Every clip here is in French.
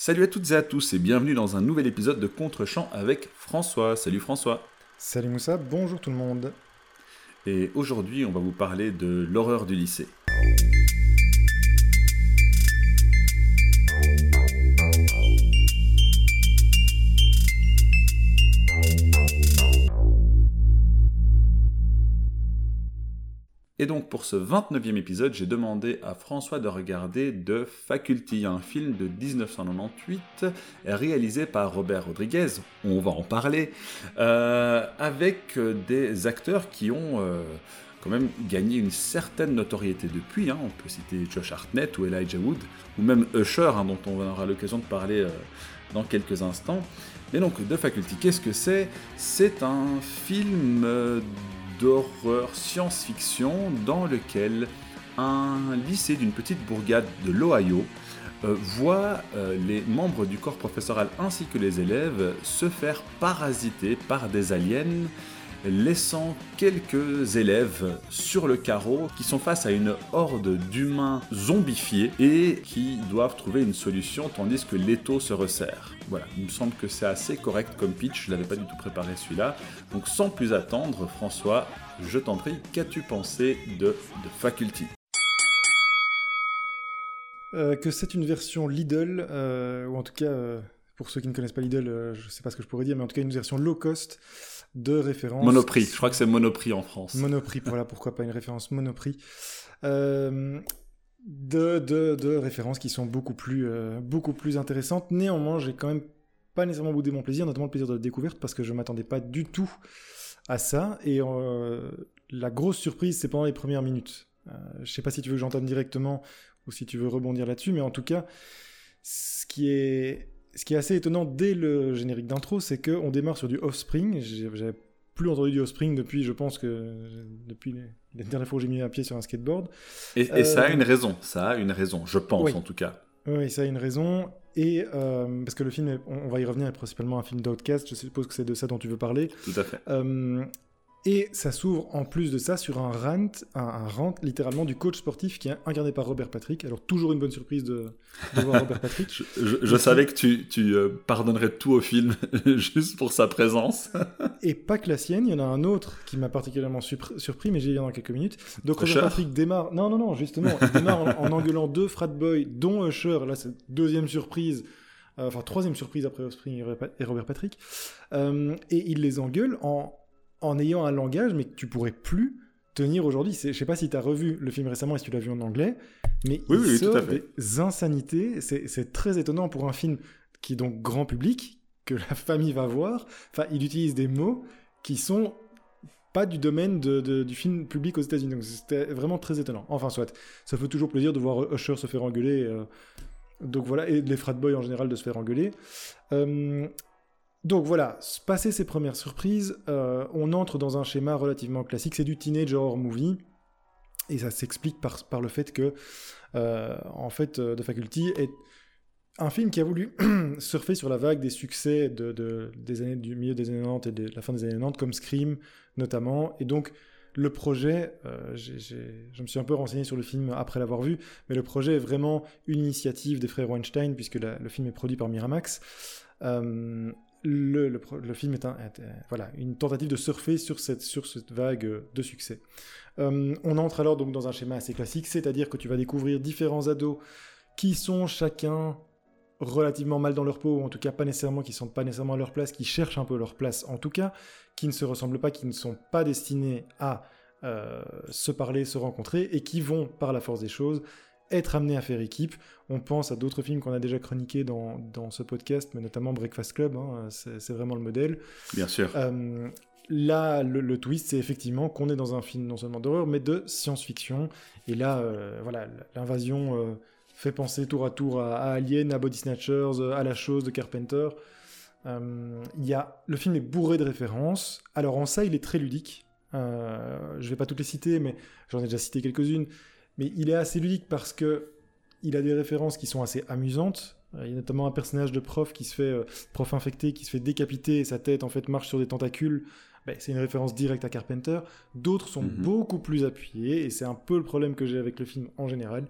Salut à toutes et à tous et bienvenue dans un nouvel épisode de Contre-champ avec François. Salut François. Salut Moussa, bonjour tout le monde. Et aujourd'hui, on va vous parler de l'horreur du lycée. Et donc pour ce 29e épisode, j'ai demandé à François de regarder The Faculty, un film de 1998 réalisé par Robert Rodriguez, on va en parler, euh, avec des acteurs qui ont euh, quand même gagné une certaine notoriété depuis. Hein. On peut citer Josh Hartnett ou Elijah Wood, ou même Usher, hein, dont on aura l'occasion de parler euh, dans quelques instants. Mais donc The Faculty, qu'est-ce que c'est? C'est un film d'horreur science-fiction dans lequel un lycée d'une petite bourgade de l'Ohio euh, voit euh, les membres du corps professoral ainsi que les élèves se faire parasiter par des aliens laissant quelques élèves sur le carreau qui sont face à une horde d'humains zombifiés et qui doivent trouver une solution tandis que l'étau se resserre. Voilà, il me semble que c'est assez correct comme pitch, je l'avais pas du tout préparé celui-là. Donc sans plus attendre, François, je t'en prie, qu'as-tu pensé de The Faculty? Euh, Que c'est une version Lidl, euh, ou en tout cas, euh, pour ceux qui ne connaissent pas Lidl, je ne sais pas ce que je pourrais dire, mais en tout cas une version low cost de référence. Monoprix, je crois que c'est Monoprix en France. Monoprix, voilà, pourquoi pas une référence Monoprix. Euh, de, de, de, références qui sont beaucoup plus, euh, beaucoup plus intéressantes. Néanmoins, j'ai quand même pas nécessairement boudé mon plaisir, notamment le plaisir de la découverte, parce que je m'attendais pas du tout à ça. Et euh, la grosse surprise, c'est pendant les premières minutes. je sais pas si tu veux que j'entame directement ou si tu veux rebondir là-dessus, mais en tout cas, ce qui est ce qui est assez étonnant dès le générique d'intro, c'est qu'on démarre sur du Offspring. J'avais plus entendu du Offspring depuis, je pense que depuis les, dernières fois où j'ai mis un pied sur un skateboard. Et, ça a euh, une raison, ça a une raison, je pense en tout cas. Oui, ça a une raison. Et euh, parce que le film, on, va y revenir, est principalement un film d'Outcast, je suppose que c'est de ça dont tu veux parler. Tout à fait. Euh, et ça s'ouvre en plus de ça sur un rant, un, rant littéralement du coach sportif qui est incarné par Robert Patrick. Alors toujours une bonne surprise de, voir Robert Patrick. Je, savais que tu, tu euh, pardonnerais tout au film juste pour sa présence. et pas que la sienne, il y en a un autre qui m'a particulièrement surpris, mais j'y viens dans quelques minutes. Donc Robert Patrick démarre, non non non justement, il démarre en, engueulant deux frat boys, dont Usher. Là c'est deuxième surprise. Euh, enfin, troisième surprise après Offspring et Robert Patrick. Euh, et il les engueule en en ayant un langage, mais que tu pourrais plus tenir aujourd'hui. Je sais pas si tu as revu le film récemment et si tu l'as vu en anglais, mais oui, il sort des insanités. C'est très étonnant pour un film qui est donc grand public, que la famille va voir. Enfin, il utilise des mots qui sont pas du domaine du film public aux États-Unis. Donc c'était vraiment très étonnant. Enfin, soit. Ça fait toujours plaisir de voir Usher se faire engueuler. Euh, donc voilà, et les frat boys en général de se faire engueuler. Euh, donc voilà, passer ces premières surprises, euh, on entre dans un schéma relativement classique, c'est du teenage horror movie, et ça s'explique par, le fait que, euh, en fait, euh, The Faculty est un film qui a voulu surfer sur la vague des succès de, des années, du milieu des années 90 et de la fin des années 90, comme Scream notamment, et donc le projet, je me suis un peu renseigné sur le film après l'avoir vu, mais le projet est vraiment une initiative des frères Weinstein, puisque le film est produit par Miramax le, film est, un, voilà, une tentative de surfer sur cette, sur cette vague de succès. Euh, on entre alors donc dans un schéma assez classique, c'est-à-dire que tu vas découvrir différents ados qui sont chacun relativement mal dans leur peau, ou en tout cas pas nécessairement, qui sont pas nécessairement à leur place, qui cherchent un peu leur place en tout cas, qui ne se ressemblent pas, qui ne sont pas destinés à euh, se parler, se rencontrer, et qui vont, par la force des choses, être amené à faire équipe. On pense à d'autres films qu'on a déjà chroniqués dans, dans, ce podcast, mais notamment Breakfast Club, hein, c'est vraiment le modèle. Bien sûr. Euh, là, le, twist, c'est effectivement qu'on est dans un film non seulement d'horreur, mais de science-fiction. Et là, euh, voilà, l'invasion euh, fait penser tour à tour à, Alien, à Body Snatchers, à La Chose de Carpenter. Y a, le film est bourré de références. Alors en ça, il est très ludique. je vais pas toutes les citer, mais j'en ai déjà cité quelques-unes mais il est assez ludique parce que il a des références qui sont assez amusantes. Euh, il y a notamment un personnage de prof qui se fait euh, prof infecté, qui se fait décapiter et sa tête en fait marche sur des tentacules. Ben, c'est une référence directe à Carpenter. D'autres sont mhm. beaucoup plus appuyés et c'est un peu le problème que j'ai avec le film en général.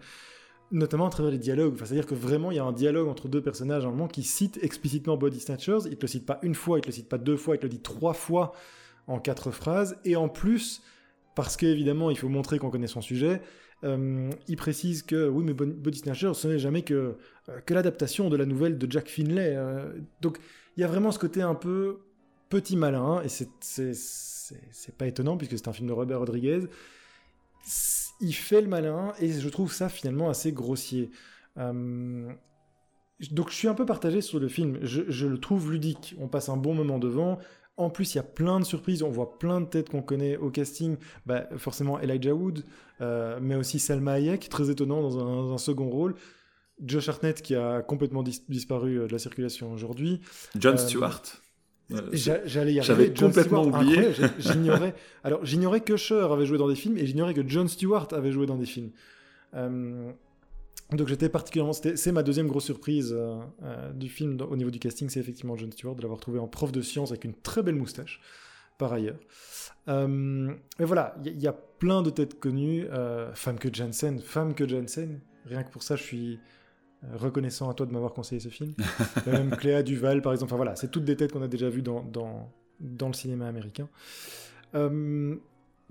notamment à travers les dialogues. Enfin, C'est-à-dire que vraiment, il y a un dialogue entre deux personnages à un moment qui cite explicitement Body Snatchers. Il te le cite pas une fois, il te le cite pas deux fois, il te le dit trois fois en quatre phrases. Et en plus, parce qu'évidemment, il faut montrer qu'on connaît son sujet, euh, il précise que oui, mais Body Snatchers, ce n'est jamais que, euh, que l'adaptation de la nouvelle de Jack Finlay. euh. donc, il y a vraiment ce côté un peu petit malin, et c'est- pas étonnant puisque c'est un film de Robert Rodriguez. Il fait le malin, et je trouve ça finalement assez grossier. Donc je suis un peu partagé sur le film. Je le trouve ludique. On passe un bon moment devant. En plus, il y a plein de surprises. On voit plein de têtes qu'on connaît au casting. Bah, forcément Elijah Wood, euh, mais aussi Salma Hayek, très étonnant dans un, dans un second rôle. Josh Hartnett qui a complètement dis- disparu euh, de la circulation aujourd'hui. John Euh, Stewart. J'a- J'allais y j'avais arriver. Jon complètement Stewart, oublié. J'ignorais. Alors j'ignorais que Cher avait joué dans des films et j'ignorais que Jon Stewart avait joué dans des films. Euh, donc j'étais particulièrement. C'est ma deuxième grosse surprise euh, euh, du film au niveau du casting, c'est effectivement Jon Stewart de l'avoir trouvé en prof de sciences avec une très belle moustache, par ailleurs. Euh, mais voilà, il y, a plein de têtes connues. Euh, femme que Jansen, femme que Jansen. Rien que pour ça, je suis euh, reconnaissant à toi de m'avoir conseillé ce film. Même Cléa Duval, par exemple. Enfin voilà, c'est toutes des têtes qu'on a déjà vues dans, dans, dans le cinéma américain. Euh,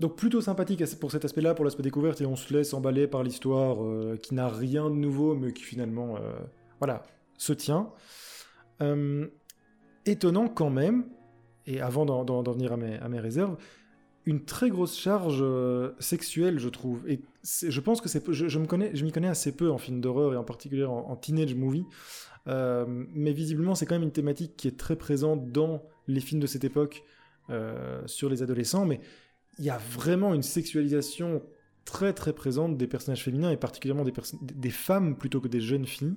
donc plutôt sympathique pour cet aspect-là, pour l'aspect découverte, et on se laisse emballer par l'histoire euh, qui n'a rien de nouveau, mais qui finalement, euh, voilà, se tient. Euh, étonnant quand même, et avant d'en- venir à mes, réserves, une très grosse charge sexuelle, je trouve. Et je pense que je, me connais, m'y connais assez peu en film d'horreur et en particulier en, en teenage movie. Mais visiblement, c'est quand même une thématique qui est très présente dans les films de cette époque sur les adolescents. Mais il y a vraiment une sexualisation très très présente des personnages féminins et particulièrement des, femmes plutôt que des jeunes filles.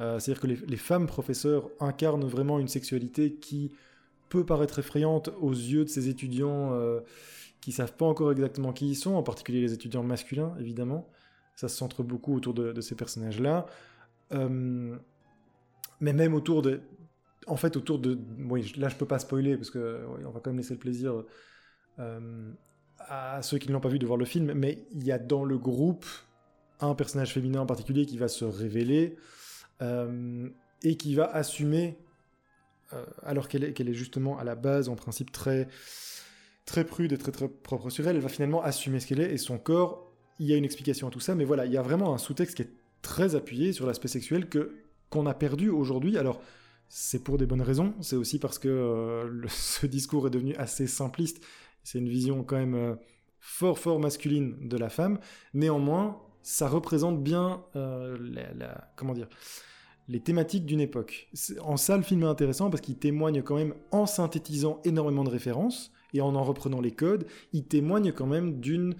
Euh, C'est-à-dire que les, femmes professeurs incarnent vraiment une sexualité qui peut paraître effrayante aux yeux de ces étudiants euh, qui savent pas encore exactement qui ils sont, en particulier les étudiants masculins, évidemment. Ça se centre beaucoup autour de, ces personnages-là. Euh, mais même autour de... En fait, autour de... Oui, là, je peux pas spoiler, parce que on va quand même laisser le plaisir euh, à ceux qui ne l'ont pas vu de voir le film, mais il y a dans le groupe un personnage féminin en particulier qui va se révéler euh, et qui va assumer, euh, alors qu'elle est, justement à la base, en principe, très, très prude et très, très propre sur elle, elle va finalement assumer ce qu'elle est et son corps. Il y a une explication à tout ça, mais voilà, il y a vraiment un sous-texte qui est très appuyé sur l'aspect sexuel que qu'on a perdu aujourd'hui. Alors, c'est pour des bonnes raisons. C'est aussi parce que euh, ce discours est devenu assez simpliste. C'est une vision quand même euh, fort, fort masculine de la femme. Néanmoins, ça représente bien euh, la, comment dire, les thématiques d'une époque. En ça, le film est intéressant parce qu'il témoigne quand même, en synthétisant énormément de références et en en reprenant les codes, il témoigne quand même d'une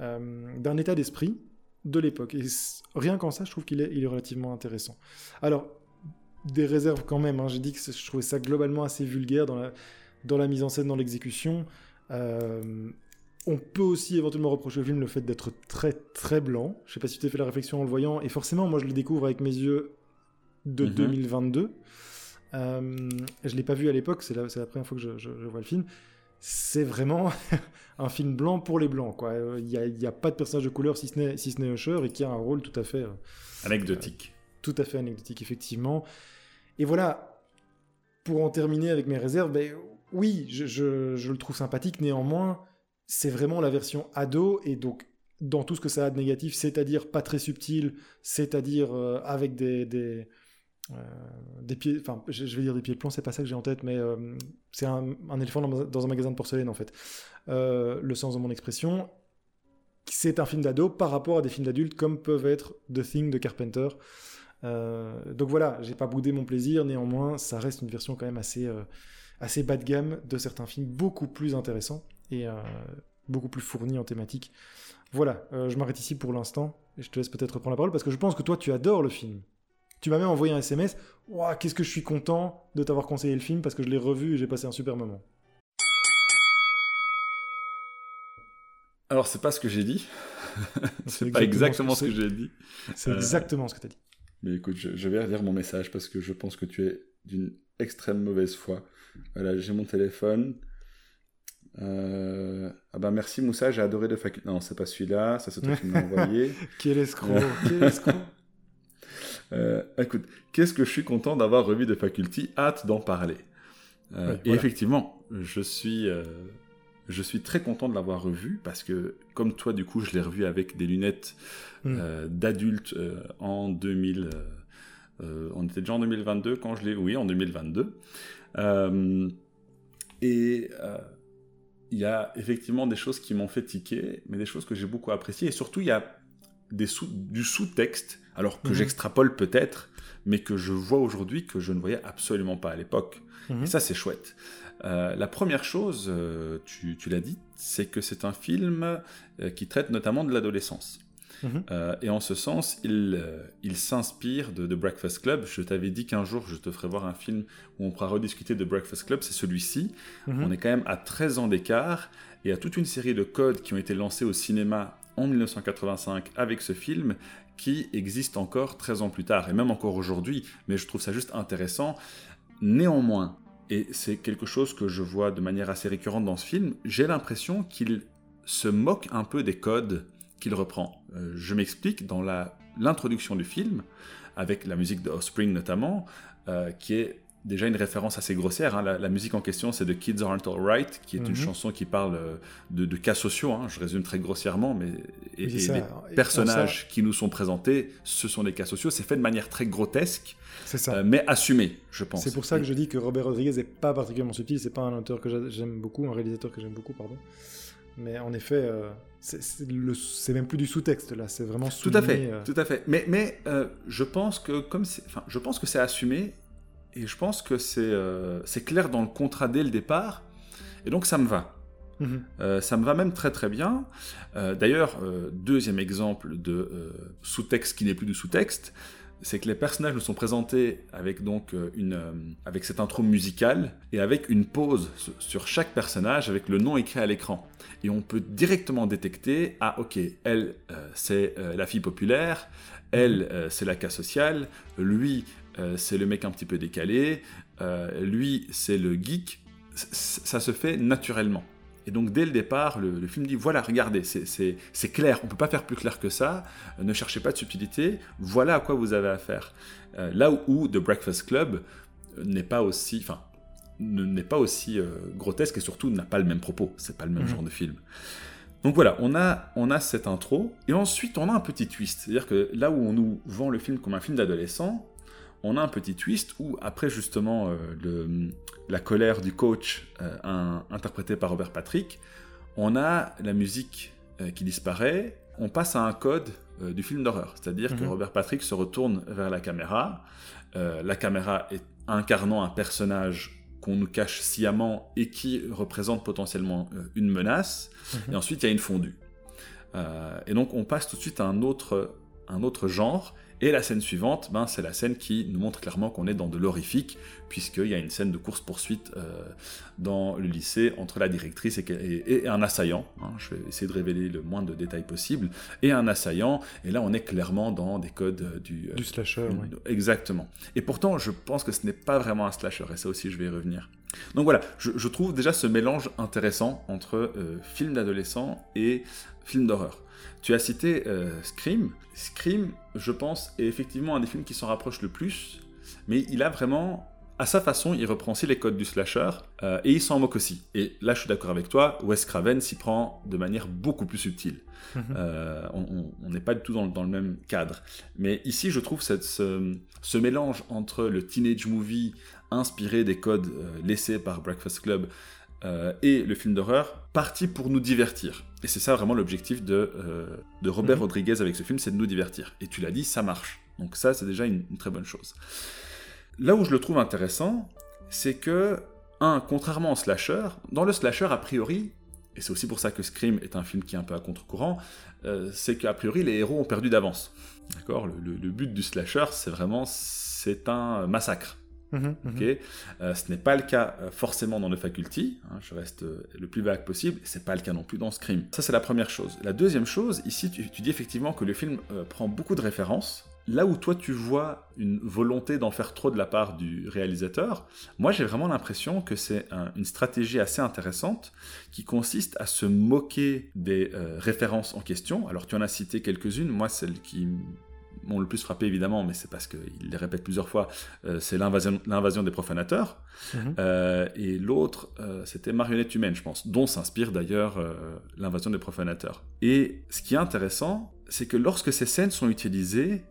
euh, d'un état d'esprit de l'époque. Et rien qu'en ça, je trouve qu'il est, est relativement intéressant. Alors, des réserves quand même. hein. J'ai dit que je trouvais ça globalement assez vulgaire dans la, dans la mise en scène, dans l'exécution. Euh, on peut aussi éventuellement reprocher au film le fait d'être très très blanc. Je sais pas si tu t'es fait la réflexion en le voyant. Et forcément, moi, je le découvre avec mes yeux de Mhm. 2022. Euh, je l'ai pas vu à l'époque. C'est la, première fois que je, je- je vois le film. C'est vraiment un film blanc pour les blancs. quoi. Il n'y a, pas de personnage de couleur si ce n'est si ce Usher et qui a un rôle tout à fait euh, Anecdotique. tout à fait anecdotique, effectivement. Et voilà, pour en terminer avec mes réserves, ben, oui, je, le trouve sympathique, néanmoins, c'est vraiment la version ado, et donc dans tout ce que ça a de négatif, c'est-à-dire pas très subtil, c'est-à-dire euh, avec euh, des pieds, enfin, je, vais dire des pieds de plomb, c'est pas ça que j'ai en tête, mais euh, c'est un, éléphant dans, dans un magasin de porcelaine, en fait. Le sens de mon expression, c'est un film d'ado par rapport à des films d'adultes comme peuvent être The Thing de Carpenter. Donc voilà, j'ai pas boudé mon plaisir, néanmoins, ça reste une version quand même assez, assez bas de gamme de certains films, beaucoup plus intéressants et euh, beaucoup plus fournis en thématique. Voilà, euh, je m'arrête ici pour l'instant et je te laisse peut-être reprendre la parole parce que je pense que toi tu adores le film. Tu m'as même envoyé un SMS. Ouah, qu'est-ce que je suis content de t'avoir conseillé le film parce que je l'ai revu et j'ai passé un super moment. Alors, c'est pas ce que j'ai dit. C'est c'est pas exactement exactement ce que j'ai dit. C'est Euh, exactement ce que tu as dit. Mais écoute, je, je vais relire mon message parce que je pense que tu es d'une extrême mauvaise foi. Voilà, j'ai mon téléphone. Euh, ah bah merci Moussa, j'ai adoré de faculté. Non, c'est pas celui-là, ça c'est toi qui m'as envoyé. Quel escroc, quel escroc. Euh, écoute, qu'est-ce que je suis content d'avoir revu de Faculty, hâte d'en parler. Euh, Oui, Et voilà. effectivement, je suis, euh, je suis très content de l'avoir revu parce que, comme toi, du coup, je l'ai revu avec des lunettes Mm. d'adulte en 2000. Euh, on était déjà en 2022 quand je l'ai. Oui, en 2022. Euh, et euh, il y a effectivement des choses qui m'ont fait tiquer, mais des choses que j'ai beaucoup appréciées. Et surtout, il y a des sous, du sous-texte, alors que Mhm. j'extrapole peut-être, mais que je vois aujourd'hui que je ne voyais absolument pas à l'époque. Mhm. Et ça, c'est chouette. Euh, la première chose, euh, tu, tu l'as dit, c'est que c'est un film euh, qui traite notamment de l'adolescence. Mhm. Euh, et en ce sens, il, euh, il s'inspire de, de Breakfast Club. Je t'avais dit qu'un jour, je te ferai voir un film où on pourra rediscuter de Breakfast Club. C'est celui-ci. Mhm. On est quand même à 13 ans d'écart et à toute une série de codes qui ont été lancés au cinéma en 1985 avec ce film qui existent encore 13 ans plus tard et même encore aujourd'hui. Mais je trouve ça juste intéressant. Néanmoins, et c'est quelque chose que je vois de manière assez récurrente dans ce film, j'ai l'impression qu'il se moque un peu des codes qu'il reprend. Euh, je m'explique dans l'introduction du film, avec la musique de Offspring notamment, euh, qui est déjà une référence assez grossière. hein. La, la musique en question, c'est de Kids Aren't Alright, qui est une Mhm. chanson qui parle euh, de, de cas sociaux. hein. Je résume très grossièrement, mais et, Oui, c'est et ça. les Et personnages qui nous sont présentés, ce sont des cas sociaux. C'est fait de manière très grotesque, ça. euh, mais assumé, je pense. C'est pour ça que je dis que Robert Rodriguez n'est pas particulièrement subtil. C'est pas un auteur que j'a- j'aime beaucoup, un réalisateur que j'aime beaucoup, pardon. Mais en effet, euh, c'est- même plus du sous-texte là. C'est vraiment Tout à fait, souligné, euh, tout à fait. Mais, mais euh, je pense que comme c'est, enfin, je pense que c'est assumé et je pense que c'est clair dans le contrat dès le départ et donc ça me va. mhm. Euh, ça me va même très très bien. Euh, D'ailleurs, euh, deuxième exemple de sous-texte qui n'est plus du sous-texte, c'est que les personnages nous sont présentés avec donc euh, une euh, avec cette intro musicale et avec une pause sur- chaque personnage avec le nom écrit à l'écran. Et on peut directement détecter ah ok elle euh, c'est la fille populaire, elle c'est la cas sociale, lui c'est le mec un petit peu décalé, lui c'est le geek. Ça se fait naturellement. Et donc dès le départ, le, le film dit voilà, regardez, c'est- clair, on peut pas faire plus clair que ça, ne cherchez pas de subtilité, voilà à quoi vous avez affaire. Euh, là où, où The Breakfast Club n'est pas aussi, enfin, ne- n'est pas aussi euh, grotesque et surtout n'a pas le même propos, c'est pas le même Mhm. genre de film. Donc voilà, on a, on a cette intro, et ensuite on a un petit twist. C'est-à-dire que là où on nous vend le film comme un film d'adolescent, on a un petit twist où, après justement euh, le- la colère du coach euh, un- interprété par Robert Patrick, on a la musique euh, qui disparaît, on passe à un code euh, du film d'horreur. C'est-à-dire que Mhm. Robert Patrick se retourne vers la caméra, la caméra est incarnant un personnage qu'on nous cache sciemment et qui représente potentiellement une menace, Mhm. et ensuite il y a une fondue. Et donc on passe tout de suite à un autre, un autre genre, et la scène suivante, ben, c'est la scène qui nous montre clairement qu'on est dans de l'horrifique, puisqu'il y a une scène de course-poursuite euh, dans le lycée entre la directrice et, et- et un assaillant. hein. je vais essayer de révéler le moins de détails possible. Et un assaillant, et là on est clairement dans des codes euh, du... euh, du slasher. oui. Exactement. Et pourtant, je pense que ce n'est pas vraiment un slasher, et ça aussi, je vais y revenir. Donc voilà, je, je trouve déjà ce mélange intéressant entre euh, film d'adolescent et film d'horreur. Tu as cité euh, Scream. Scream, je pense, est effectivement un des films qui s'en rapproche le plus, mais il a vraiment, à sa façon, il reprend aussi les codes du slasher, euh, et il s'en moque aussi. Et là, je suis d'accord avec toi, Wes Craven s'y prend de manière beaucoup plus subtile. Mhm. Euh, on- n'est pas du tout dans, le- dans le même cadre. Mais ici, je trouve cette- ce, ce mélange entre le teenage movie inspiré des codes euh, laissés par Breakfast Club euh, et le film d'horreur, parti pour nous divertir. Et c'est ça vraiment l'objectif de, euh, de Robert Mhm. Rodriguez avec ce film, c'est de nous divertir. Et tu l'as dit, ça marche. Donc ça, c'est déjà une, une très bonne chose. Là où je le trouve intéressant, c'est que, un, contrairement au slasher, dans le slasher, a priori, et c'est aussi pour ça que Scream est un film qui est un peu à contre-courant, euh, c'est qu'a priori, les héros ont perdu d'avance. D'accord? Le, le- le but du slasher, c'est vraiment, c'est un massacre. Mhm, mhm. Euh, ce n'est pas le cas euh, forcément dans le Faculty, hein, je reste euh, le plus vague possible, c'est pas le cas non plus dans Scream. Ça, c'est la première chose. La deuxième chose, ici, tu, dis effectivement que le film prend beaucoup de références, là où toi tu vois une volonté d'en faire trop de la part du réalisateur, moi j'ai vraiment l'impression que c'est une stratégie assez intéressante qui consiste à se moquer des références en question. Alors tu en as cité quelques-unes, moi celle qui m'ont le plus frappé évidemment, mais c'est parce qu'il les répète plusieurs fois, euh, c'est l'invasion des profanateurs. Mhm. Euh, et l'autre, c'était Marionnette humaine, je pense, dont s'inspire d'ailleurs l'invasion des profanateurs. Et ce qui est intéressant, c'est que lorsque ces scènes sont utilisées,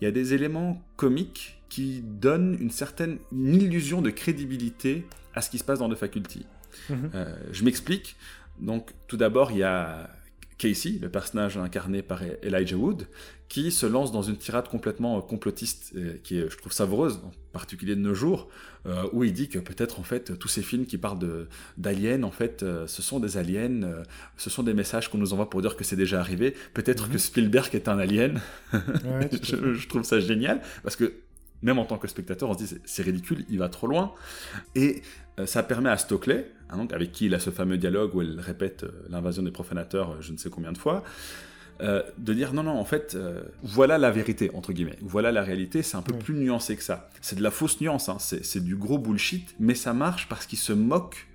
il y a des éléments comiques qui donnent une certaine illusion de crédibilité à ce qui se passe dans The Faculty. Mhm. Euh, je m'explique. Donc, tout d'abord, il y a Casey, le personnage incarné par Elijah Wood, qui se lance dans une tirade complètement complotiste, euh, qui est, je trouve, savoureuse, en particulier de nos jours, euh, où il dit que peut-être, en fait, tous ces films qui parlent d'aliens, en fait, euh, ce sont des aliens, ce sont des messages qu'on nous envoie pour dire que c'est déjà arrivé. Peut-être mhm. que Spielberg est un alien. je, je, trouve ça génial, parce que même en tant que spectateur, on se dit c'est ridicule, il va trop loin. Et euh, ça permet à Stockley, hein, donc, avec qui il a ce fameux dialogue où elle répète euh, l'invasion des profanateurs euh, je ne sais combien de fois, de dire non, non, en fait, voilà la vérité, entre guillemets, voilà la réalité, c'est un peu plus nuancé que ça. C'est de la fausse nuance, hein, c'est du gros bullshit, mais ça marche parce qu'il se moque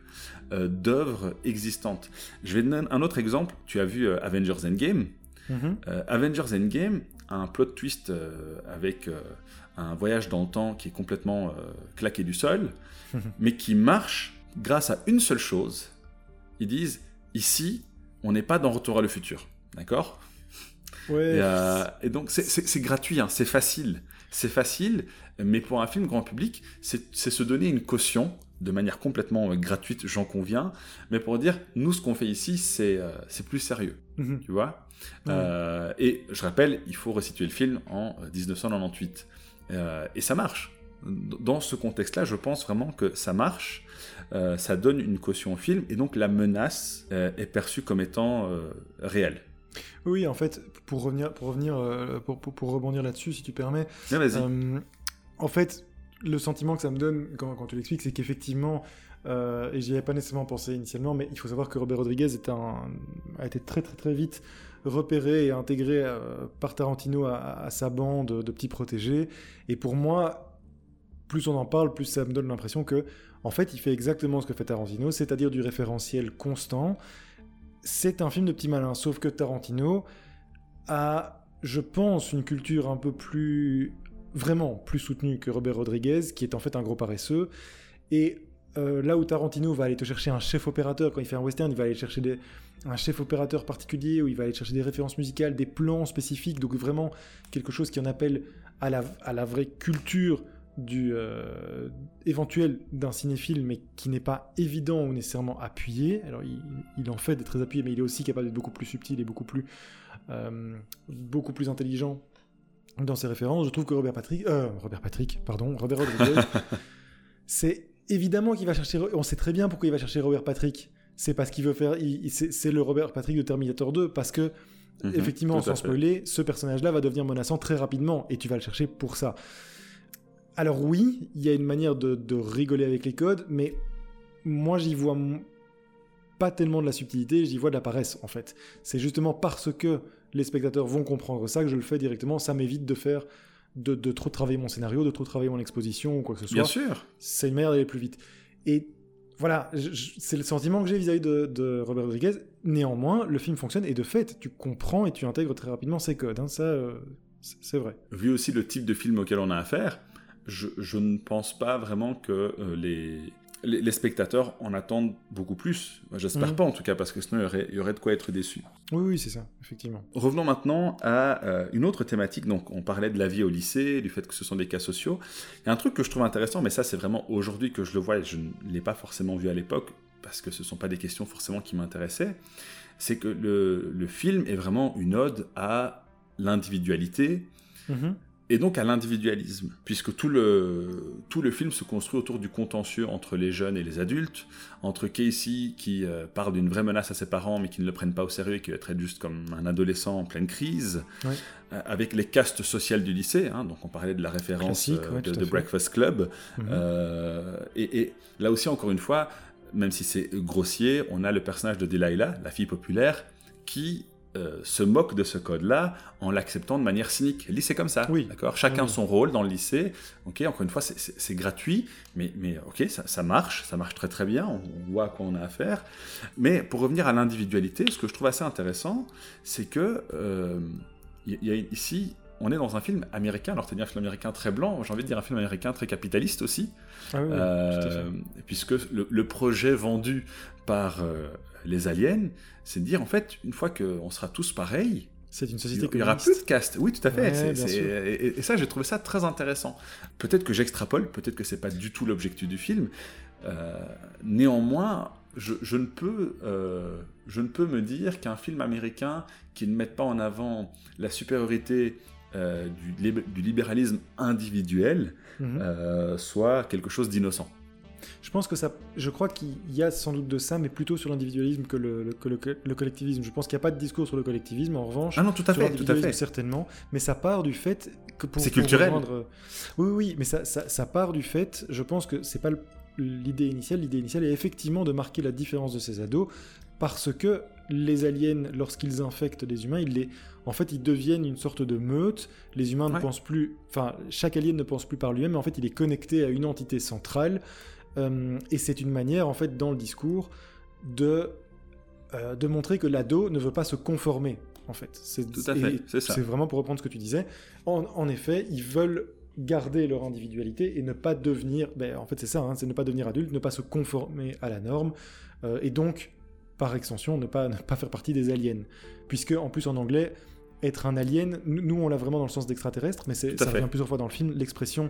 d'œuvres existantes. Je vais donner un autre exemple, tu as vu Avengers Endgame. Mm Avengers Endgame a un plot twist avec un voyage dans le temps qui est complètement claqué du sol. mais qui marche grâce à une seule chose. Ils disent, ici, on n'est pas dans Retour à le futur. D'accord? Ouais. Euh, et, donc, c'est gratuit, hein, c'est facile. C'est facile, mais pour un film grand public, c'est se donner une caution de manière complètement euh, gratuite, j'en conviens, mais pour dire, nous, ce qu'on fait ici, c'est euh, plus sérieux. Mhm. Tu vois? Et je rappelle, il faut resituer le film en 1998. et ça marche dans ce contexte-là, je pense vraiment que ça marche, euh, ça donne une caution au film, et donc la menace euh, est perçue comme étant euh, réelle. Oui, en fait, pour revenir, pour, revenir, pour, pour, rebondir là-dessus, si tu permets, en fait, le sentiment que ça me donne quand, quand tu l'expliques, c'est qu'effectivement, et j'y avais pas nécessairement pensé initialement, mais il faut savoir que Robert Rodriguez est un, a été très très très vite repéré et intégré par Tarantino à, à, sa bande de petits protégés. Et pour moi, plus on en parle, plus ça me donne l'impression que, en fait, il fait exactement ce que fait Tarantino, c'est-à-dire du référentiel constant. C'est un film de petit malin, sauf que Tarantino a, je pense, une culture un peu plus, vraiment plus soutenue que Robert Rodriguez, qui est en fait un gros paresseux. Et euh, là où Tarantino va aller te chercher un chef opérateur quand il fait un western, il va aller chercher un chef opérateur particulier, où il va aller chercher des références musicales, des plans spécifiques, donc vraiment quelque chose qui en appelle à la vraie culture du euh, éventuel d'un cinéphile, mais qui n'est pas évident ou nécessairement appuyé. Alors, il, en fait d'être très appuyé, mais il est aussi capable d'être beaucoup plus subtil et beaucoup plus, euh, beaucoup plus intelligent dans ses références. Je trouve que Robert Patrick, euh, Robert Patrick, pardon, Robert Rodriguez, c'est évidemment qu'il va chercher. On sait très bien pourquoi il va chercher Robert Patrick. C'est parce qu'il veut faire. C'est le Robert Patrick de Terminator 2 parce que. Mhm, effectivement, sans spoiler, ce personnage-là va devenir menaçant très rapidement et tu vas le chercher pour ça. Alors oui, il y a une manière de, rigoler avec les codes, mais moi j'y vois pas tellement de la subtilité, j'y vois de la paresse en fait. C'est justement parce que les spectateurs vont comprendre ça que je le fais directement, ça m'évite de faire de, trop travailler mon scénario, de trop travailler mon exposition ou quoi que ce soit. Bien sûr. C'est une manière d'aller plus vite. Et voilà, c'est le sentiment que j'ai vis-à-vis de, Robert Rodriguez. Néanmoins, le film fonctionne et de fait, tu comprends et tu intègres très rapidement ces codes. Hein. ça, euh, c'est vrai. Vu aussi le type de film auquel on a affaire, je, ne pense pas vraiment que euh, les, les, spectateurs en attendent beaucoup plus. J'espère mhm. pas en tout cas, parce que sinon il y aurait, de quoi être déçu. Oui, oui, c'est ça, effectivement. Revenons maintenant à euh, une autre thématique. Donc, on parlait de la vie au lycée, du fait que ce sont des cas sociaux. Il y a un truc que je trouve intéressant, mais ça, c'est vraiment aujourd'hui que je le vois et je ne l'ai pas forcément vu à l'époque, parce que ce ne sont pas des questions forcément qui m'intéressaient. C'est que le, le, film est vraiment une ode à l'individualité. Mhm et donc à l'individualisme, puisque tout le, tout le film se construit autour du contentieux entre les jeunes et les adultes, entre Casey qui euh, parle d'une vraie menace à ses parents mais qui ne le prennent pas au sérieux et qui être juste comme un adolescent en pleine crise, euh, avec les castes sociales du lycée, hein, donc on parlait de la référence euh, de, Breakfast Club, mhm. et, et, là aussi encore une fois, même si c'est grossier, on a le personnage de Delilah, la fille populaire, qui euh, se moque de ce code-là en l'acceptant de manière cynique. Le lycée comme ça, Oui. d'accord? Chacun Oui. son rôle dans le lycée. Ok, encore une fois, c'est- c'est c'est gratuit, mais, mais ok, ça, ça marche, ça marche très très bien, on, on voit à quoi on a affaire. Mais pour revenir à l'individualité, ce que je trouve assez intéressant, c'est que euh, il y, a ici, on est dans un film américain, alors tu dit un film américain très blanc, j'ai envie de dire un film américain très capitaliste aussi, Ah oui, euh, puisque le, le projet vendu par euh, les aliens, c'est de dire en fait, une fois qu'on sera tous pareils, C'est une il société y aura communiste. plus de caste. Oui, tout à fait. Ouais, et, ça, j'ai trouvé ça très intéressant. Peut-être que j'extrapole, peut-être que c'est pas du tout l'objectif du film. Euh, néanmoins, je, je ne peux, euh, je ne peux me dire qu'un film américain qui ne mette pas en avant la supériorité euh, du, lib- du libéralisme individuel Mhm. soit quelque chose d'innocent. Je pense que ça, je crois qu'il y a sans doute de ça, mais plutôt sur l'individualisme que le, le- que le- le collectivisme. Je pense qu'il n'y a pas de discours sur le collectivisme, en revanche. Ah non, tout à fait, tout à fait. certainement, mais ça part du fait que pour. C'est culturel. rejoindre- Oui, oui, mais ça, ça, ça part du fait, je pense que c'est pas l'idée initiale. L'idée initiale est effectivement de marquer la différence de ces ados, parce que les aliens, lorsqu'ils infectent des humains, ils les, en fait, ils deviennent une sorte de meute. Les humains ne pensent plus, enfin, chaque alien ne pense plus par lui-même, mais en fait, il est connecté à une entité centrale. Euh, et c'est une manière, en fait, dans le discours, de, euh, de montrer que l'ado ne veut pas se conformer, en fait. C'est, Tout à fait, c'est ça. C'est vraiment pour reprendre ce que tu disais. En, en effet, ils veulent garder leur individualité et ne pas devenir, ben, en fait c'est ça, hein, c'est ne pas devenir adulte, ne pas se conformer à la norme, euh, et donc, par extension, ne pas, ne pas faire partie des aliens. Puisque, en plus, en anglais, être un alien, nous on l'a vraiment dans le sens d'extraterrestre, mais c'est, ça fait. revient plusieurs fois dans le film, l'expression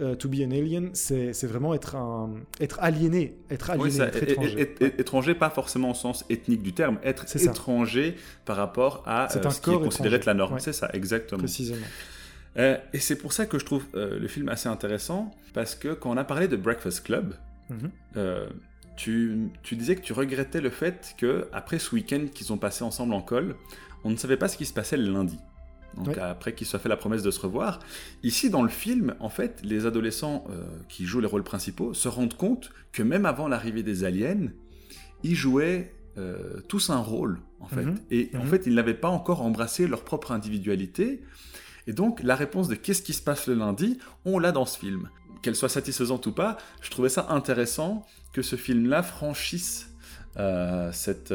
euh, to be an alien, c'est, vraiment être, un, être aliéné, être aliéné, Oui, ça, être étranger. étranger, pas forcément au sens ethnique du terme, être étranger par rapport à euh, un ce qui est considéré être la norme. C'est ça, exactement. Précisément. Euh, et c'est pour ça que je trouve le film assez intéressant, parce que quand on a parlé de Breakfast Club, Mhm. tu, tu disais que tu regrettais le fait que après ce week-end qu'ils ont passé ensemble en col, on ne savait pas ce qui se passait le lundi. Donc après qu'ils se soient fait la promesse de se revoir. Ici dans le film, en fait, les adolescents euh, qui jouent les rôles principaux se rendent compte que même avant l'arrivée des aliens, ils jouaient euh, tous un rôle, en fait. Mhm. Et en Mhm. fait, ils n'avaient pas encore embrassé leur propre individualité. Et donc, la réponse de qu'est-ce qui se passe le lundi, on l'a dans ce film. Qu'elle soit satisfaisante ou pas, je trouvais ça intéressant que ce film-là franchisse euh, cette,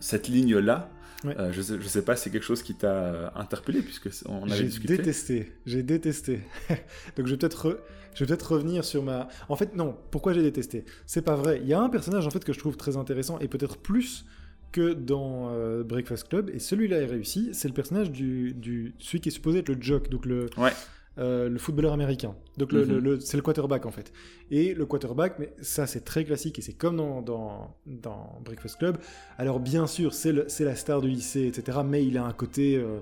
cette ligne-là. Ouais. Euh, je, sais, pas si c'est quelque chose qui t'a euh, interpellé, puisque on avait J'ai discuté. détesté, j'ai détesté. Donc je vais peut-être re- je vais peut-être revenir sur ma. En fait non, pourquoi j'ai détesté? C'est pas vrai. Il y a un personnage en fait que je trouve très intéressant et peut-être plus que dans euh, Breakfast Club et celui-là est réussi. C'est le personnage du, du celui qui est supposé être le jock, donc le Ouais. Euh, le footballeur américain. Donc le, Mhm. le- le- c'est le quarterback en fait. Et le quarterback, mais ça c'est très classique et c'est comme dans, dans, dans Breakfast Club. Alors bien sûr c'est la star du lycée, etc. Mais il a un côté, euh,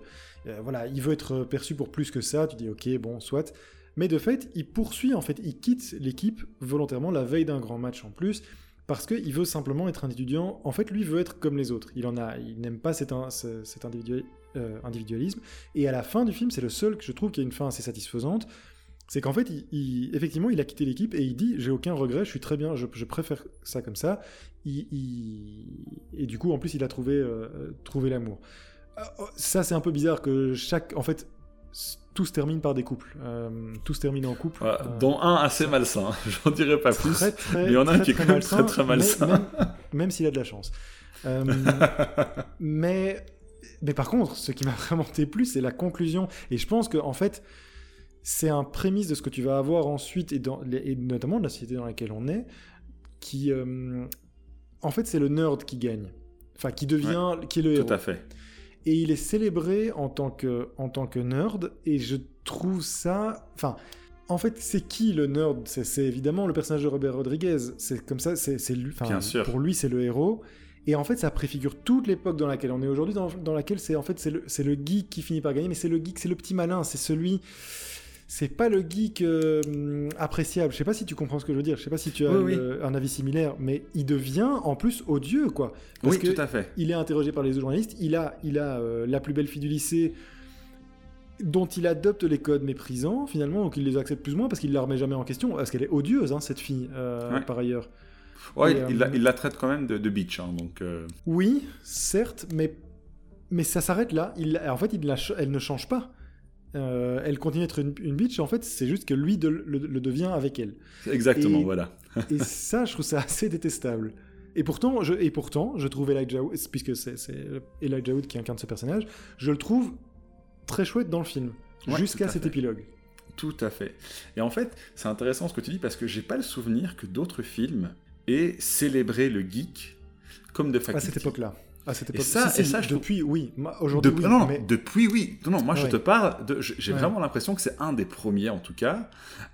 euh, voilà, il veut être perçu pour plus que ça. Tu dis ok, bon, soit. Mais de fait, il poursuit en fait, il quitte l'équipe volontairement la veille d'un grand match en plus. Parce qu'il veut simplement être un étudiant. En fait, lui veut être comme les autres. Il en a, il n'aime pas cet, in- ce- cet individuel- euh, individualisme. Et à la fin du film, c'est le seul que je trouve qui a une fin assez satisfaisante. C'est qu'en fait, il, il- effectivement, il a quitté l'équipe et il dit J'ai aucun regret, je suis très bien, je, je préfère ça comme ça. Il- Et du coup, en plus, il a trouvé, euh, trouvé l'amour. Euh, oh, Ça, c'est un peu bizarre que chaque. En fait, tout se termine par des couples. Euh, tout se termine en couple. Voilà, Euh, dont un assez malsain, j'en dirais pas plus. très, très, mais il y en a un qui est quand même très, très malsain. Même, même s'il a de la chance. Euh, mais, mais par contre, ce qui m'a vraiment déplu, c'est la conclusion. Et je pense que en fait, c'est un prémisse de ce que tu vas avoir ensuite, et, dans, et notamment de la société dans laquelle on est, qui, euh, en fait, c'est le nerd qui gagne. Enfin, qui devient, qui est le héros. Tout à fait. Et il est célébré en tant que, en tant que nerd, et je trouve ça. Enfin, en fait, c'est qui le nerd? C'est évidemment le personnage de Robert Rodriguez. C'est comme ça, c'est lui. Bien sûr. Pour lui, c'est le héros. Et en fait, ça préfigure toute l'époque dans laquelle on est aujourd'hui, dans, dans laquelle c'est en fait c'est le, geek qui finit par gagner, mais c'est le geek, c'est le petit malin, c'est celui. C'est pas le geek euh, appréciable. Je sais pas si tu comprends ce que je veux dire. Je sais pas si tu as Oui, le- un avis similaire, mais il devient en plus odieux, quoi. Parce oui, que tout à fait. il est interrogé par les journalistes, il a, il a euh, la plus belle fille du lycée dont il adopte les codes méprisants finalement, donc il les accepte plus ou moins parce qu'il la remet jamais en question, parce qu'elle est odieuse hein, cette fille euh, Ouais. par ailleurs. Ouais, Et, il, euh, il la traite quand même de, de bitch. hein, donc, euh, Oui, certes, mais mais ça s'arrête là. Il, en fait, il la ch- elle ne change pas. Euh, elle continue d'être une, une bitch. En fait, c'est juste que lui de- le, le devient avec elle. Exactement, Et- voilà. Et ça, je trouve ça assez détestable. Et pourtant, je, et pourtant, je trouve Elijah Wood, puisque c'est Elijah Wood qui incarne ce personnage, je le trouve très chouette dans le film, Ouais, jusqu'à cet fait. épilogue. Tout à fait. Et en fait, c'est intéressant ce que tu dis parce que j'ai pas le souvenir que d'autres films aient célébré le geek comme de À faculté. cette époque-là. À cette Et époque. ça- Si, et si, ça, je trouve- depuis, oui. Aujourd'hui, De- oui. non, non, mais- depuis oui. Non, non, moi je te parle. de- J'ai Ouais. vraiment l'impression que c'est un des premiers, en tout cas,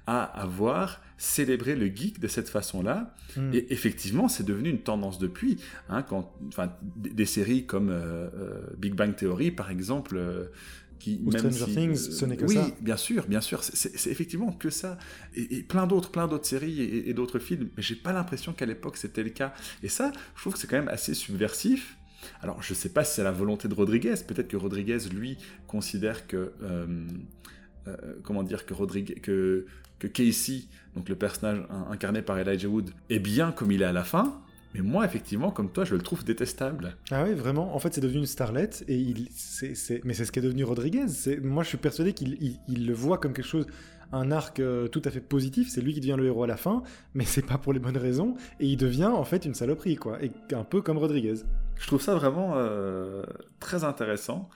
à avoir célébré le geek de cette façon-là. Hmm. Et effectivement, c'est devenu une tendance depuis. Hein, quand, enfin, des, des séries comme euh, euh, Big Bang Theory, par exemple. Euh, qui, Ou même Stranger si- Things, ce n'est que oui, ça. bien sûr, bien sûr, c'est- effectivement que ça. Et, et plein d'autres, plein d'autres séries et, et d'autres films. Mais j'ai pas l'impression qu'à l'époque c'était le cas. Et ça, je trouve que c'est quand même assez subversif. Alors, je sais pas si c'est la volonté de Rodriguez. Peut-être que Rodriguez, lui, considère que, euh, euh, comment dire, que Rodriguez, que que Casey, donc le personnage in- incarné par Elijah Wood, est bien comme il est à la fin. Mais moi, effectivement, comme toi, je le trouve détestable. Ah oui, vraiment. En fait, c'est devenu une starlette, et il, c'est, c'est- mais c'est ce qu'est devenu Rodriguez. C'est, moi, je suis persuadé qu'il il, il le voit comme quelque chose, un arc euh, tout à fait positif. C'est lui qui devient le héros à la fin, mais c'est pas pour les bonnes raisons, et il devient en fait une saloperie, quoi. Et un peu comme Rodriguez. Je trouve ça vraiment euh, très intéressant.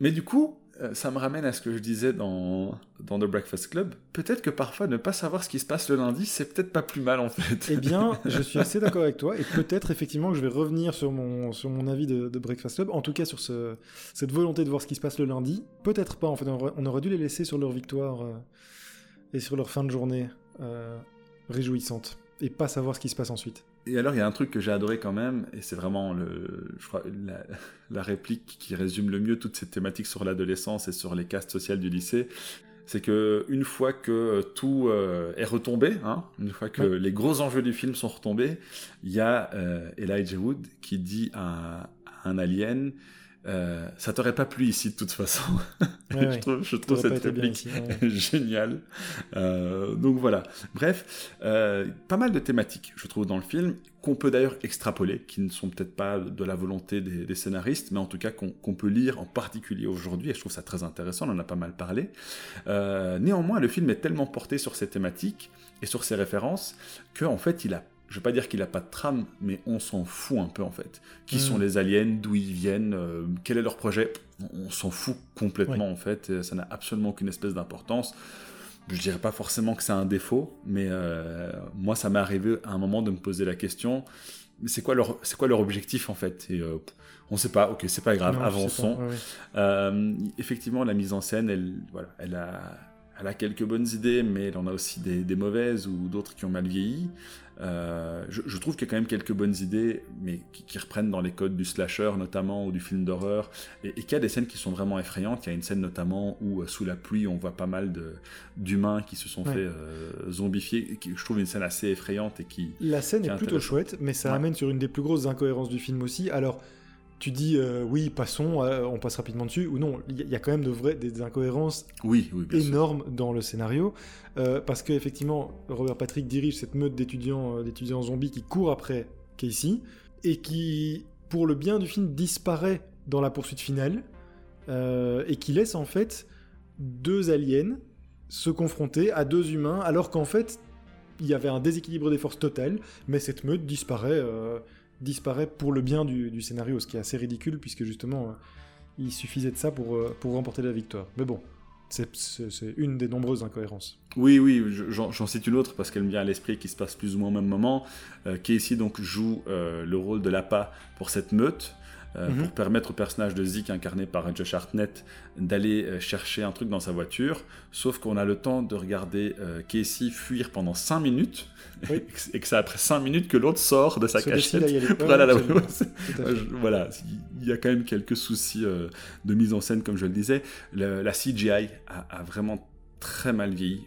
Mais du coup, ça me ramène à ce que je disais dans, dans The Breakfast Club. Peut-être que parfois, ne pas savoir ce qui se passe le lundi, c'est peut-être pas plus mal en fait. Eh bien, je suis assez d'accord avec toi, et peut-être effectivement que je vais revenir sur mon, sur mon avis de, de Breakfast Club, en tout cas sur ce, cette volonté de voir ce qui se passe le lundi. Peut-être pas, en fait, on aurait, on aurait dû les laisser sur leur victoire euh, et sur leur fin de journée euh, réjouissante, et pas savoir ce qui se passe ensuite. Et alors, il y a un truc que j'ai adoré quand même, et c'est vraiment le, je crois, la, la réplique qui résume le mieux toute cette thématique sur l'adolescence et sur les castes sociales du lycée. C'est que une fois que tout euh, est retombé, hein, une fois que Ouais. les gros enjeux du film sont retombés, il y a euh, Elijah Wood qui dit à, à un alien euh, Ça t'aurait pas plu ici de toute façon. Ouais, ouais. je trouve, je cette réplique ici, ouais. génial. Euh, donc voilà. Bref, euh, pas mal de thématiques, je trouve, dans le film, qu'on peut d'ailleurs extrapoler, qui ne sont peut-être pas de la volonté des, des scénaristes, mais en tout cas qu'on peut lire en particulier aujourd'hui, et je trouve ça très intéressant, on en a pas mal parlé. Néanmoins, le film est tellement porté sur ces thématiques et sur ces références que en fait, il a je veux pas dire qu'il a pas de trame, mais on s'en fout un peu en fait. Qui Mm. sont les aliens, d'où ils viennent, euh, quel est leur projet, on, s'en fout complètement en fait. ça n'a absolument aucune espèce d'importance. Je dirais pas forcément que c'est un défaut, mais euh, moi ça m'est arrivé à un moment de me poser la question c'est quoi leur c'est quoi leur objectif en fait? Et euh, on sait pas ok c'est pas grave Non, pas, avançons ouais, ouais. euh, effectivement, la mise en scène, elle, voilà, elle, a, elle a quelques bonnes idées, mais elle en a aussi des, des mauvaises ou d'autres qui ont mal vieilli. Euh, je, je trouve qu'il y a quand même quelques bonnes idées, mais qui, qui reprennent dans les codes du slasher notamment ou du film d'horreur, et, et qu'il y a des scènes qui sont vraiment effrayantes. Il y a une scène notamment où, euh, sous la pluie, on voit pas mal d'humains qui se sont Ouais. fait euh, zombifier, qui, je trouve une scène assez effrayante et qui... La scène qui est est plutôt chouette, mais ça Ouais. amène sur une des plus grosses incohérences du film aussi. Alors, tu dis euh, oui, passons, euh, on passe rapidement dessus, ou non, il y, a- quand même de vraies, des incohérences Oui, oui, sûr. énormes dans le scénario, euh, parce que effectivement, Robert Patrick dirige cette meute d'étudiants, d'étudiants zombies qui courent après Casey, et qui, pour le bien du film, disparaît dans la poursuite finale, et qui laisse en fait deux aliens se confronter à deux humains, alors qu'en fait, il y avait un déséquilibre des forces total, mais cette meute disparaît, disparaît pour le bien du, du scénario, ce qui est assez ridicule, puisque justement, euh, il suffisait de ça pour, euh, pour remporter la victoire. Mais bon, c'est- une des nombreuses incohérences. Oui, oui, je- j'en cite une autre parce qu'elle me vient à l'esprit qui se passe plus ou moins au même moment. Euh, Casey donc joue euh, le rôle de l'appât pour cette meute. Euh, Mhm. pour permettre au personnage de Zeke incarné par Josh Hartnett d'aller euh, chercher un truc dans sa voiture, sauf qu'on a le temps de regarder euh, Casey fuir pendant 5 minutes, Oui. et que- c'est après 5 minutes que l'autre sort de sa cachette y pour aller à la voilà, il y a quand même quelques soucis euh, de mise en scène, comme je le disais. Le- la CGI a, a vraiment très mal vieilli,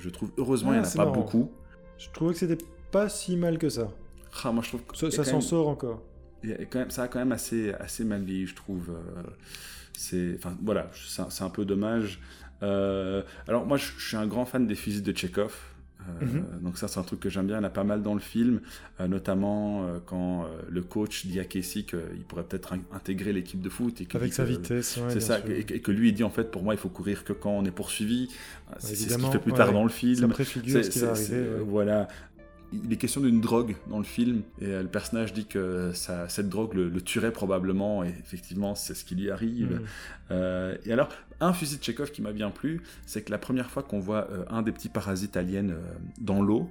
je trouve. Heureusement, il n'y Ah, en a c'est pas marrant. beaucoup. Je trouvais que c'était pas si mal que ça. Ah, moi, je trouve que Ça, a s'en même- sort encore. Quand même- ça a quand même assez, assez mal vieilli, je trouve. euh, c'est, enfin, voilà, c'est un, c'est peu dommage. Euh, alors, moi, je, je suis un grand fan des fusils de Chekhov. Euh, Mhm. Donc ça, c'est un truc que j'aime bien. Il y en a pas mal dans le film, euh, notamment euh, quand le coach dit à Casey qu'il pourrait peut-être in- intégrer l'équipe de foot. Et qu'il Avec sa que- vitesse. ouais, C'est ça, et, et que lui il dit en fait pour moi il faut courir que quand on est poursuivi. C'est c'est ce qu'il fait plus ouais, tard ouais. dans le Ça film. préfigure ce qui va C'est- c'est- arriver. Voilà. Il est question d'une drogue dans le film et euh, le personnage dit que ça, cette drogue le, le tuerait probablement et effectivement c'est ce qui lui arrive. Mhm. Euh, et alors, un fusil de Chekhov qui m'a bien plu, c'est que la première fois qu'on voit euh, un des petits parasites aliens dans l'eau,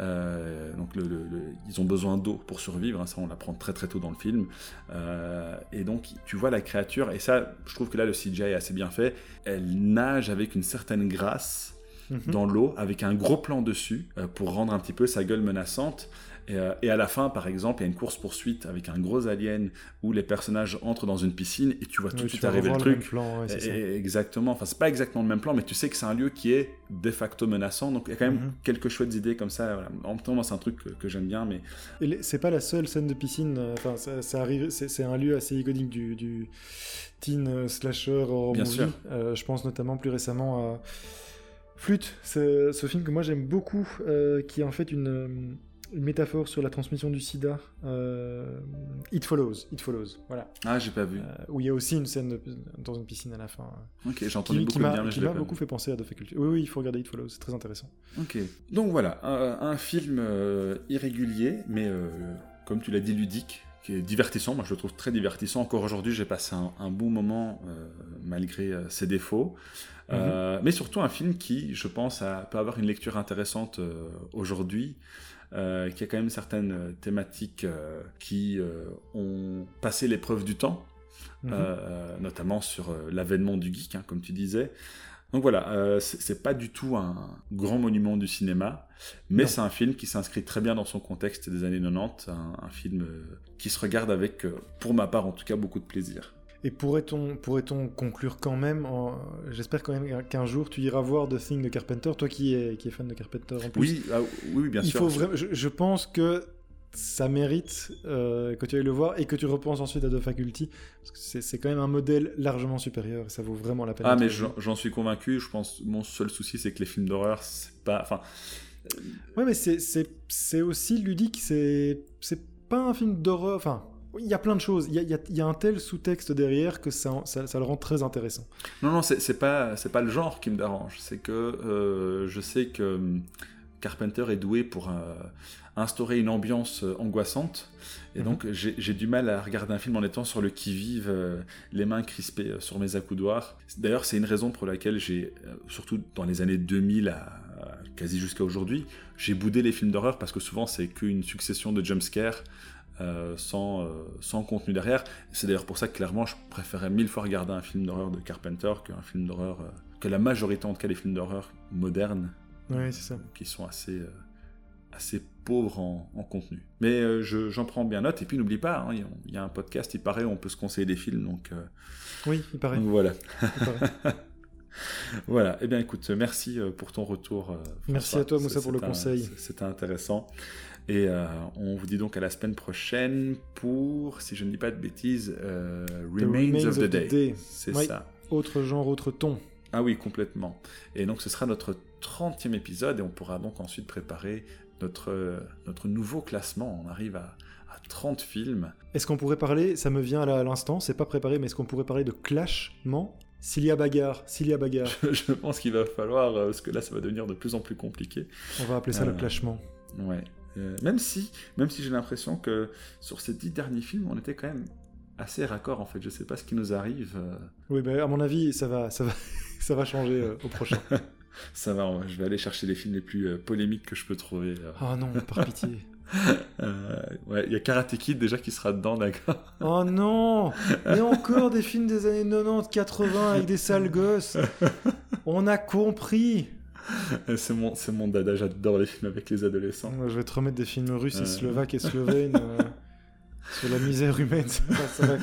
euh, donc le- le- le- ils ont besoin d'eau pour survivre, hein, ça on l'apprend très très tôt dans le film. Euh, et donc tu vois la créature, et ça je trouve que là le CGI est assez bien fait, elle nage avec une certaine grâce Mhm. dans l'eau avec un gros plan dessus euh, pour rendre un petit peu sa gueule menaçante. Et, euh, et à la fin, par exemple, il y a une course-poursuite avec un gros alien où les personnages entrent dans une piscine et tu vois tout de suite arriver le truc. plan, ouais, ça. Et- et- exactement, enfin c'est pas exactement le même plan, mais tu sais que c'est un lieu qui est de facto menaçant, donc il y a quand même Mhm. quelques chouettes idées comme ça. voilà. En même temps, moi c'est un truc que, que j'aime bien, mais c'est pas la seule scène de piscine. euh, Enfin, ça, ça arrive. C'est un lieu assez iconique du, du teen slasher horror Bien movie. sûr. Euh, je pense notamment plus récemment à Flûte, c'est ce film que moi j'aime beaucoup, euh, qui est en fait une, une métaphore sur la transmission du SIDA. euh, It Follows, It Follows, voilà. ah j'ai pas vu. Euh, où il y a aussi une scène de- dans une piscine à la fin. Ok, j'ai entendu qui, beaucoup qui de m'a bien, qui m'a beaucoup fait penser à The Faculty. Oui, oui, il faut regarder It Follows, c'est très intéressant. Ok. Donc voilà, un, un film irrégulier, mais comme tu l'as dit, ludique, qui est divertissant. Moi, je le trouve très divertissant. Encore aujourd'hui, j'ai passé un, un bon moment euh, malgré euh, ses défauts. Euh, mais surtout un film qui, je pense, a- peut avoir une lecture intéressante euh, aujourd'hui, euh, qui a quand même certaines thématiques euh, qui euh, ont passé l'épreuve du temps, Mhm. notamment sur l'avènement du geek, hein, comme tu disais. Donc voilà, c'est pas du tout un grand monument du cinéma, mais c'est un film qui s'inscrit très bien dans son contexte des années 90, un, un film qui se regarde avec, pour ma part en tout cas, beaucoup de plaisir. Et pourrait-on pourrait conclure quand même, en- j'espère quand même qu'un jour tu iras voir The Thing de Carpenter, toi qui es, qui est fan de Carpenter en plus. Oui, ah, oui, oui, bien il sûr. faut vraiment, je, je pense que ça mérite euh, que tu ailles le voir et que tu repenses ensuite à The Faculty, parce que c'est quand même un modèle largement supérieur et ça vaut vraiment la peine. Ah, mais j'en suis convaincu. Je pense mon seul souci, c'est que les films d'horreur, c'est pas. Enfin, Ouais, mais c'est- aussi ludique, c'est c'est pas un film d'horreur, enfin... Il y a plein de choses. Il y a, il y a- il y a un tel sous-texte derrière que ça, ça, ça le rend très intéressant. non, non, c'est pas, c'est pas le genre qui me dérange. C'est que euh, je sais que hum, Carpenter est doué pour euh, instaurer une ambiance euh, angoissante. Et Mhm. donc, j'ai du mal à regarder un film en étant sur le qui-vive, euh, les mains crispées sur mes accoudoirs. D'ailleurs, c'est une raison pour laquelle j'ai, surtout dans les années 2000 à, à quasi jusqu'à aujourd'hui, j'ai boudé les films d'horreur parce que souvent, c'est qu'une succession de jumpscares. Euh, sans, euh, sans contenu derrière. C'est d'ailleurs pour ça que clairement je préférais mille fois regarder un film d'horreur de Carpenter qu'un film d'horreur, euh, que la majorité en tout cas des films d'horreur modernes ça. qui sont assez, assez pauvres en, en contenu. Mais je- j'en prends bien note et puis n'oublie pas, hein, il y a- il y a un podcast, il paraît, on peut se conseiller des films donc, Oui, il paraît. donc voilà. il paraît. Voilà, eh bien écoute, merci pour ton retour. Merci à toi, Moussa, pour le conseil. C'était intéressant. Et euh, on vous dit donc à la semaine prochaine pour, si je ne dis pas de bêtises, euh, Remains, of the, Day. C'est Oui. ça. Autre genre, autre ton. Ah oui, complètement. Et donc ce sera notre 30e épisode et on pourra donc ensuite préparer notre, notre nouveau classement. On arrive à, à 30 films. Est-ce qu'on pourrait parler, ça me vient à l'instant, c'est pas préparé, mais est-ce qu'on pourrait parler de clashement? S'il y a bagarre, s'il y a bagarre, je pense qu'il va falloir, euh, parce que là ça va devenir de plus en plus compliqué. on va appeler ça le Euh, clashement. Ouais. Euh, même si, même si j'ai l'impression que sur ces dix derniers films, on était quand même assez raccord en fait. Je sais pas ce qui nous arrive. euh, Oui, bah, à mon avis, ça va, ça va, ça va changer euh, au prochain. ça va, je vais aller chercher les films les plus polémiques que je peux trouver. euh. Oh non, par pitié. Ouais, il y a Karate Kid déjà qui sera dedans, d'accord. Oh non Mais encore des films des années 90, 80 avec des sales gosses. On a compris. c'est mon, c'est mon dada. J'adore les films avec les adolescents. Je vais te remettre des films russes Euh. et slovaques et slovènes euh, sur la misère humaine. Ça, va- ça va,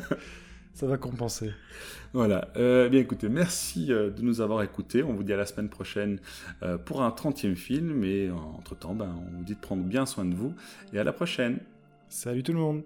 ça va compenser. Voilà. Euh, bien écoutez, merci euh, de nous avoir écoutés. On vous dit à la semaine prochaine euh, pour un 30e film. Et entre temps, ben, on vous dit de prendre bien soin de vous. Et à la prochaine. Salut tout le monde